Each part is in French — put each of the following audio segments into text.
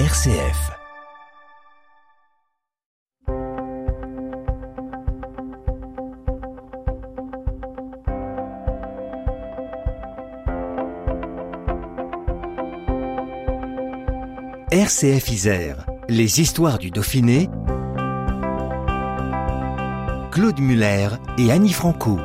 RCF. RCF Isère, les histoires du Dauphiné, Claude Muller et Annie Franco.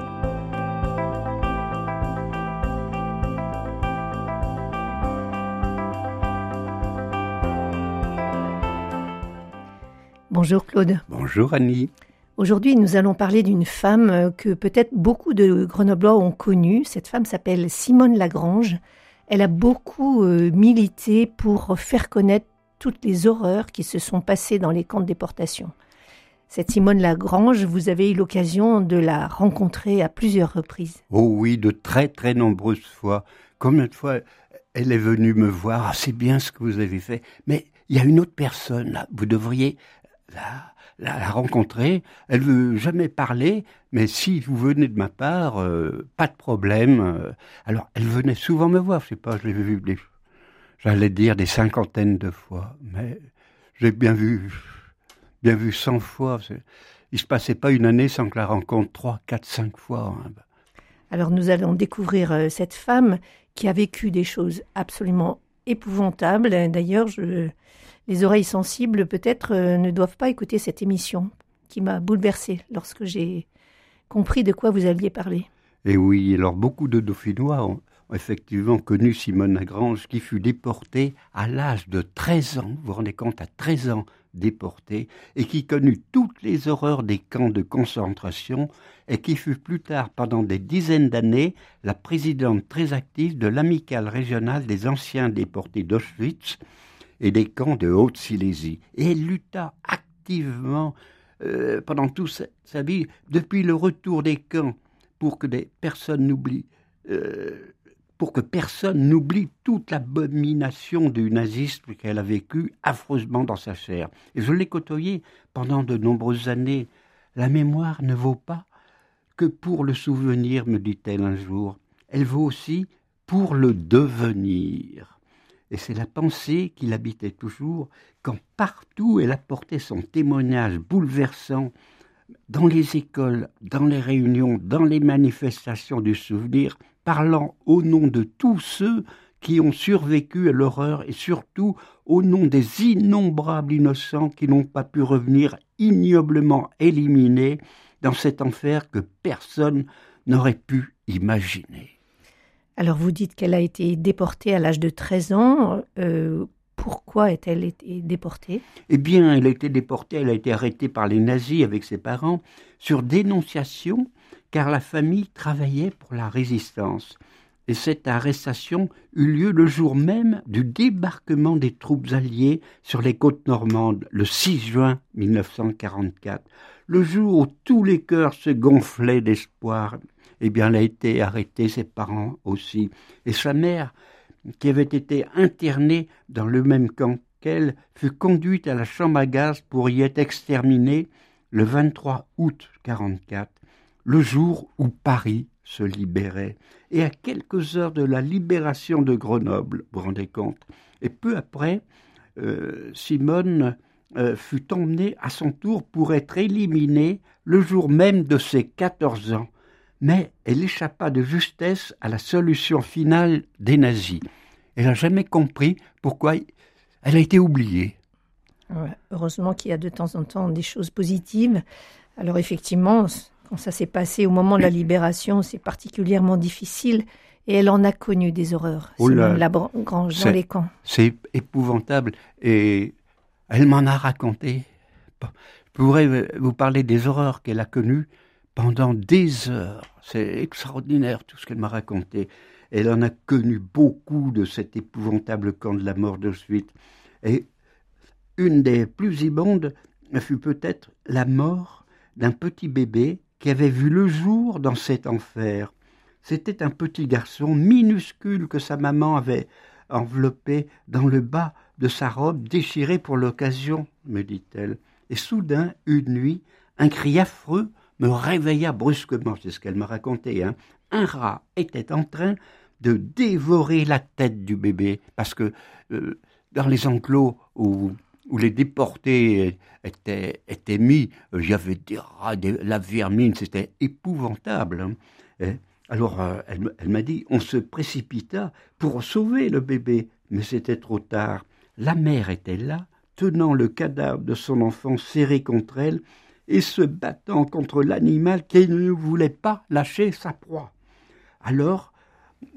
Bonjour Claude. Bonjour Annie. Aujourd'hui, nous allons parler d'une femme que peut-être beaucoup de Grenoblois ont connue. Cette femme s'appelle Simone Lagrange. Elle a beaucoup euh, milité pour faire connaître toutes les horreurs qui se sont passées dans les camps de déportation. Cette Simone Lagrange, vous avez eu l'occasion de la rencontrer à plusieurs reprises. Oh oui, de très très nombreuses fois. Combien de fois elle est venue me voir, ah, c'est bien ce que vous avez fait, mais il y a une autre personne là, vous devriez la, la, rencontrer. Elle veut jamais parler, mais si vous venez de ma part, euh, pas de problème. Euh. Alors, elle venait souvent me voir, je sais pas, je l'ai vu des, j'allais dire des cinquantaines de fois, mais j'ai bien vu, bien vu cent fois. Il se passait pas une année sans que la rencontre trois, quatre, cinq fois. Hein. Alors, nous allons découvrir euh, cette femme qui a vécu des choses absolument épouvantables. D'ailleurs, je les oreilles sensibles peut-être euh, ne doivent pas écouter cette émission qui m'a bouleversée lorsque j'ai compris de quoi vous alliez parler. Et oui, alors beaucoup de Dauphinois ont effectivement connu Simone Lagrange qui fut déportée à l'âge de 13 ans, vous vous rendez compte, à 13 ans déportée, et qui connut toutes les horreurs des camps de concentration, et qui fut plus tard, pendant des dizaines d'années, la présidente très active de l'amicale régionale des anciens déportés d'Auschwitz, et des camps de Haute-Silésie. Et elle lutta activement euh, pendant toute sa, vie, depuis le retour des camps, pour que des personnes n'oublient, euh, pour que personne n'oublie toute l'abomination du nazisme qu'elle a vécu affreusement dans sa chair. Et je l'ai côtoyée pendant de nombreuses années. La mémoire ne vaut pas que pour le souvenir, me dit-elle un jour. Elle vaut aussi pour le devenir. Et c'est la pensée qui l'habitait toujours quand partout elle apportait son témoignage bouleversant dans les écoles, dans les réunions, dans les manifestations du souvenir, parlant au nom de tous ceux qui ont survécu à l'horreur et surtout au nom des innombrables innocents qui n'ont pas pu revenir ignoblement éliminés dans cet enfer que personne n'aurait pu imaginer. Alors vous dites qu'elle a été déportée à l'âge de 13 ans. Euh, pourquoi est-elle été déportée? Eh bien, elle a été déportée, elle a été arrêtée par les nazis avec ses parents sur dénonciation, car la famille travaillait pour la résistance. Et cette arrestation eut lieu le jour même du débarquement des troupes alliées sur les côtes normandes, le 6 juin 1944, le jour où tous les cœurs se gonflaient d'espoir eh bien, elle a été arrêtée, ses parents aussi. Et sa mère, qui avait été internée dans le même camp qu'elle, fut conduite à la chambre à gaz pour y être exterminée le 23 août 44, le jour où Paris se libérait. Et à quelques heures de la libération de Grenoble, vous vous rendez compte. Et peu après, euh, Simone euh, fut emmenée à son tour pour être éliminée le jour même de ses 14 ans mais elle échappa de justesse à la solution finale des nazis. Elle n'a jamais compris pourquoi elle a été oubliée. heureusement qu'il y a de temps en temps des choses positives. Alors effectivement, quand ça s'est passé au moment de la libération, c'est particulièrement difficile. Et elle en a connu des horreurs, oh la grange dans les camps. C'est épouvantable. Et elle m'en a raconté. Je pourrais vous parler des horreurs qu'elle a connues pendant des heures. C'est extraordinaire tout ce qu'elle m'a raconté. Elle en a connu beaucoup de cet épouvantable camp de la mort d'Auschwitz. Et une des plus immondes fut peut-être la mort d'un petit bébé qui avait vu le jour dans cet enfer. C'était un petit garçon minuscule que sa maman avait enveloppé dans le bas de sa robe déchirée pour l'occasion, me dit-elle. Et soudain, une nuit, un cri affreux me réveilla brusquement, c'est ce qu'elle me racontait. Hein. Un rat était en train de dévorer la tête du bébé, parce que euh, dans les enclos où, les déportés étaient, étaient mis, il y avait des rats, la vermine, c'était épouvantable. Hein. alors elle, elle m'a dit, on se précipita pour sauver le bébé, mais c'était trop tard. La mère était là, tenant le cadavre de son enfant serré contre elle et se battant contre l'animal qui ne voulait pas lâcher sa proie. Alors,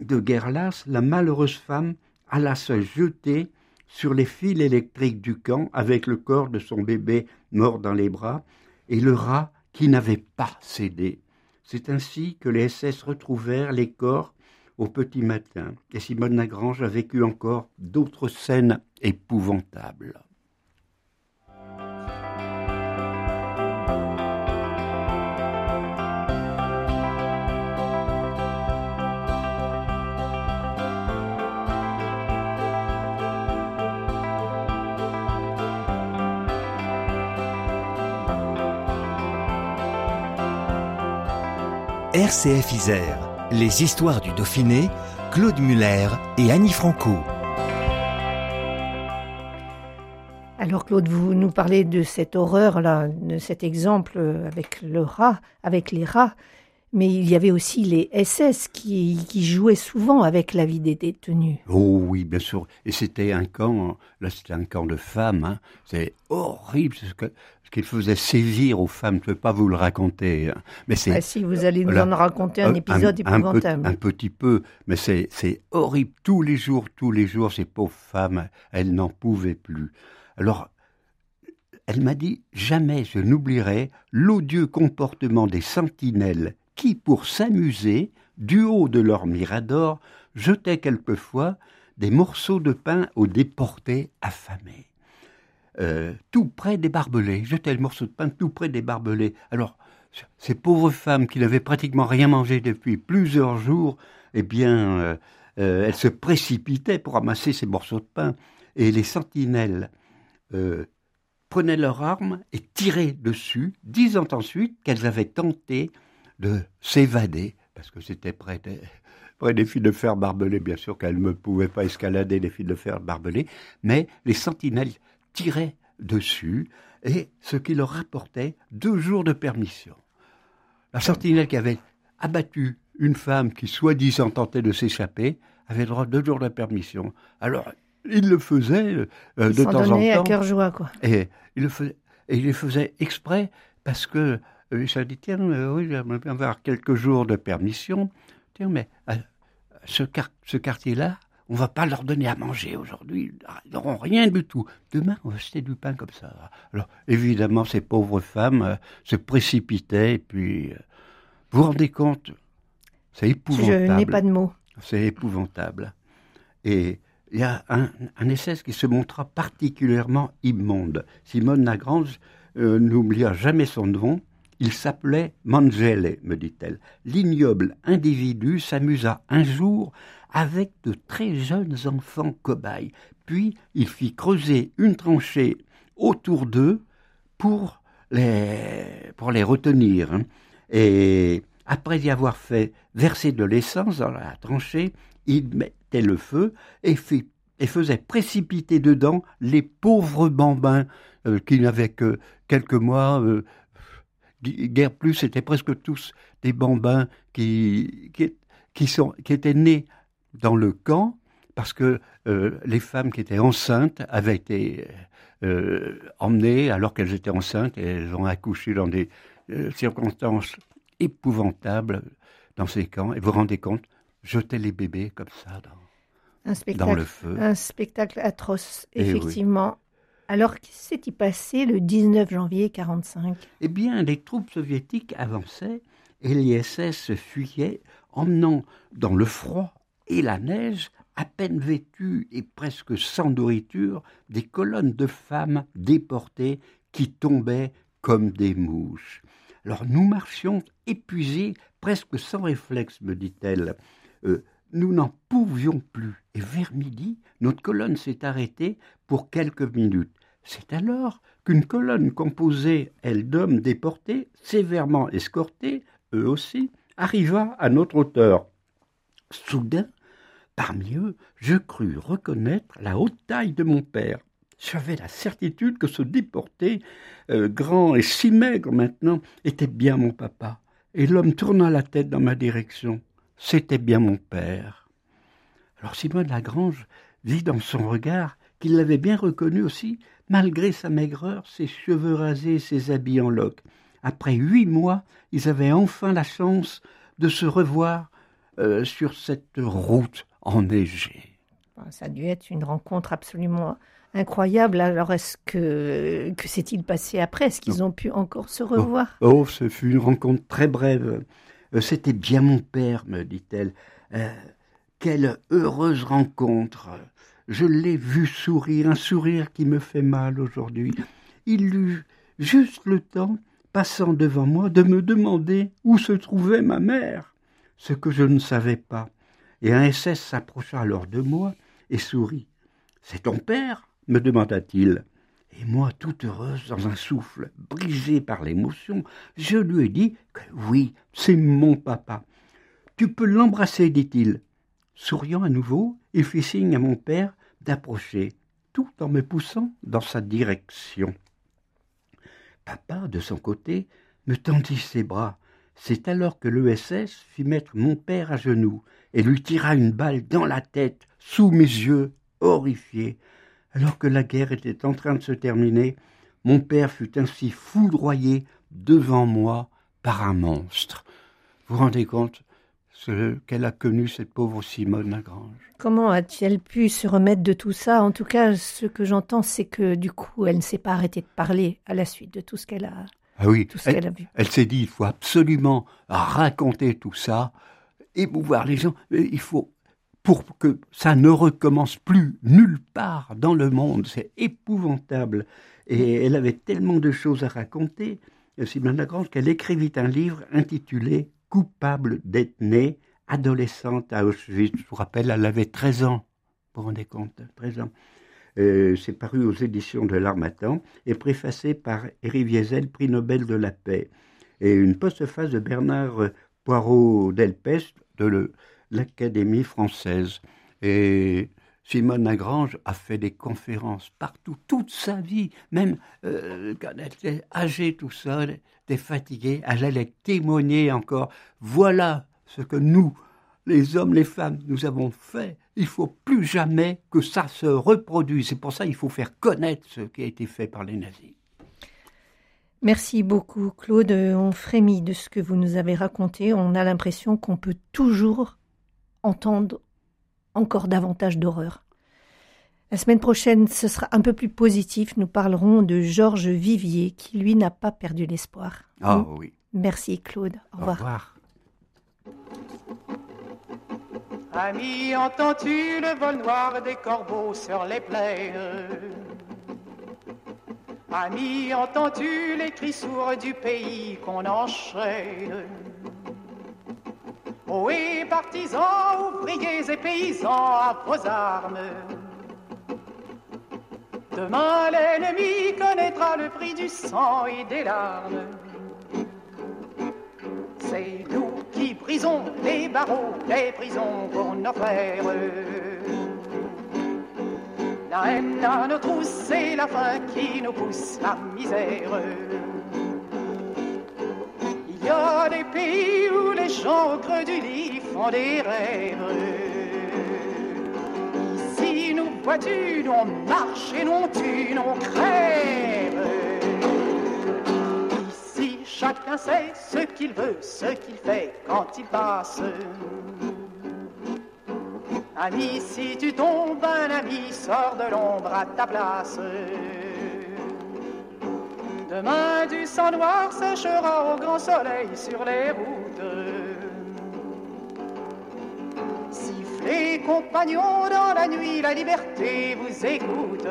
de guerre lasse, la malheureuse femme alla se jeter sur les fils électriques du camp avec le corps de son bébé mort dans les bras et le rat qui n'avait pas cédé. C'est ainsi que les SS retrouvèrent les corps au petit matin et Simone Lagrange a vécu encore d'autres scènes épouvantables. RCF Isère, les histoires du Dauphiné, Claude Muller et Annie Franco. Alors Claude, vous nous parlez de cette horreur-là, de cet exemple avec le rat, avec les rats, mais il y avait aussi les SS qui, jouaient souvent avec la vie des détenus. Oh oui, bien sûr. Et c'était un camp, là c'était un camp de femmes. Hein. C'est horrible ce que qu'il faisait sévir aux femmes. Je ne peux pas vous le raconter. Hein. Mais c'est. Ah, si vous allez nous en raconter un, épisode épouvantable. Un, petit peu, mais c'est horrible. Tous les jours, tous les jours, ces pauvres femmes, elles n'en pouvaient plus. Alors, elle m'a dit jamais je n'oublierai l'odieux comportement des sentinelles qui, pour s'amuser, du haut de leur mirador, jetaient quelquefois des morceaux de pain aux déportés affamés. Euh, tout près des barbelés. Jetait le morceau de pain tout près des barbelés. Alors, ces pauvres femmes qui n'avaient pratiquement rien mangé depuis plusieurs jours, eh bien, euh, euh, elles se précipitaient pour ramasser ces morceaux de pain. Et les sentinelles prenaient leurs armes et tiraient dessus, disant ensuite qu'elles avaient tenté de s'évader, parce que c'était près des, fils de fer barbelés, bien sûr qu'elles ne pouvaient pas escalader les fils de fer barbelés, mais les sentinelles tiraient dessus, et ce qui leur rapportait deux jours de permission. La sentinelle qui avait abattu une femme qui soi-disant tentait de s'échapper avait droit de deux jours de permission. Alors, il le faisait euh, de temps en temps. à cœur joie, quoi. Et il le faisait, et il le faisait exprès parce que euh, il dit tiens, euh, oui, j'aimerais bien avoir quelques jours de permission. Tiens, mais ce, ce quartier-là, on va pas leur donner à manger aujourd'hui. Ils n'auront rien du tout. Demain, on va jeter du pain comme ça. Alors, évidemment, ces pauvres femmes euh, se précipitaient et puis, euh, vous vous rendez compte, c'est épouvantable. Je n'ai pas de mots. C'est épouvantable. Et il y a un, un SS qui se montra particulièrement immonde. Simone Lagrange euh, n'oublia jamais son nom. Il s'appelait Mangele, me dit-elle. L'ignoble individu s'amusa un jour avec de très jeunes enfants cobayes. Puis il fit creuser une tranchée autour d'eux pour les, retenir. Hein. Et après y avoir fait verser de l'essence dans la tranchée, il mettait le feu et, faisait précipiter dedans les pauvres bambins euh, qui n'avaient que quelques mois. Euh, guère plus, c'était presque tous des bambins qui étaient nés dans le camp parce que euh, les femmes qui étaient enceintes avaient été euh, emmenées alors qu'elles étaient enceintes et elles ont accouché dans des euh, circonstances épouvantables dans ces camps. Et vous vous rendez compte, jeter les bébés comme ça dans, dans le feu. Un spectacle atroce, eh effectivement. Alors, qu'est-ce qui s'est passé le 19 janvier 1945 Eh bien, les troupes soviétiques avançaient et l'ISS fuyait, emmenant dans le froid et la neige, à peine vêtues et presque sans nourriture, des colonnes de femmes déportées qui tombaient comme des mouches. Alors nous marchions épuisés, presque sans réflexe, me dit-elle. Euh, nous n'en pouvions plus. Et vers midi, notre colonne s'est arrêtée pour quelques minutes. C'est alors qu'une colonne composée, elle, d'hommes déportés, sévèrement escortés, eux aussi, arriva à notre hauteur. Soudain, Parmi eux, je crus reconnaître la haute taille de mon père. J'avais la certitude que ce déporté, euh, grand et si maigre maintenant, était bien mon papa. Et l'homme tourna la tête dans ma direction. C'était bien mon père. Alors Simone Lagrange vit dans son regard qu'il l'avait bien reconnu aussi, malgré sa maigreur, ses cheveux rasés, ses habits en loques. Après huit mois, ils avaient enfin la chance de se revoir euh, sur cette route enneigée. Ça a dû être une rencontre absolument incroyable. Alors, est-ce que, que s'est-il passé après? Est-ce qu'ils ont pu encore se revoir? Oh, oh, ce fut une rencontre très brève. Euh, c'était bien mon père, me dit-elle. Euh, quelle heureuse rencontre Je l'ai vu sourire, un sourire qui me fait mal aujourd'hui. Il eut juste le temps, passant devant moi, de me demander où se trouvait ma mère, ce que je ne savais pas. Et un SS s'approcha alors de moi et sourit. C'est ton père? me demanda-t-il. Et moi, toute heureuse, dans un souffle, brisé par l'émotion, je lui ai dit que oui, c'est mon papa. Tu peux l'embrasser, dit-il. Souriant à nouveau, il fit signe à mon père d'approcher, tout en me poussant dans sa direction. Papa, de son côté, me tendit ses bras. C'est alors que l'ESS fit mettre mon père à genoux et lui tira une balle dans la tête, sous mes yeux, horrifiés. Alors que la guerre était en train de se terminer, mon père fut ainsi foudroyé devant moi par un monstre. Vous vous rendez compte ce qu'elle a connu, cette pauvre Simone Lagrange? Comment a-t-elle pu se remettre de tout ça? En tout cas, ce que j'entends, c'est que du coup, elle ne s'est pas arrêtée de parler à la suite de tout ce qu'elle a, ah oui, tout ce elle, a vu. Elle s'est dit, il faut absolument raconter tout ça, émouvoir les gens. Il faut pour que ça ne recommence plus nulle part dans le monde. C'est épouvantable. Et elle avait tellement de choses à raconter, Simone Lagrange, qu'elle écrivit un livre intitulé Coupable d'être née, adolescente à Auschwitz. Je vous rappelle, elle avait 13 ans. Vous vous rendez compte 13 ans. Euh, c'est paru aux éditions de l'Armatan et préfacé par Éric Viesel, prix Nobel de la paix. Et une postface de Bernard Poirot Delpech de l'Académie française. Et Simone Lagrange a fait des conférences partout, toute sa vie, même euh, quand elle était âgée tout seul, elle était fatiguée, elle allait témoigner encore. Voilà ce que nous, les hommes, les femmes, nous avons fait. Il faut plus jamais que ça se reproduise. C'est pour ça qu'il faut faire connaître ce qui a été fait par les nazis. Merci beaucoup, Claude. On frémit de ce que vous nous avez raconté. On a l'impression qu'on peut toujours entendre encore davantage d'horreur. La semaine prochaine, ce sera un peu plus positif. Nous parlerons de Georges Vivier, qui lui n'a pas perdu l'espoir. Ah hmm? oui. Merci Claude. Au revoir. Au revoir. Ami, entends-tu le vol noir des corbeaux sur les plaines? Ami, entends-tu les cris sourds du pays qu'on enchaîne? Oui, partisans, ouvriers et paysans, à vos armes. Demain, l'ennemi connaîtra le prix du sang et des larmes. C'est nous qui brisons les barreaux des prisons pour nos frères. La haine à nos trousses, c'est la faim qui nous pousse la misère. Il y a des pays où les gens au creux du lit font des rêves. Ici, nous vois-tu, on marche et non tue, on crève. Ici, chacun sait ce qu'il veut, ce qu'il fait quand il passe. Ami, si tu tombes, un ami sort de l'ombre à ta place. Demain du sang noir séchera au grand soleil sur les routes. Sifflez, compagnons, dans la nuit, la liberté vous écoute.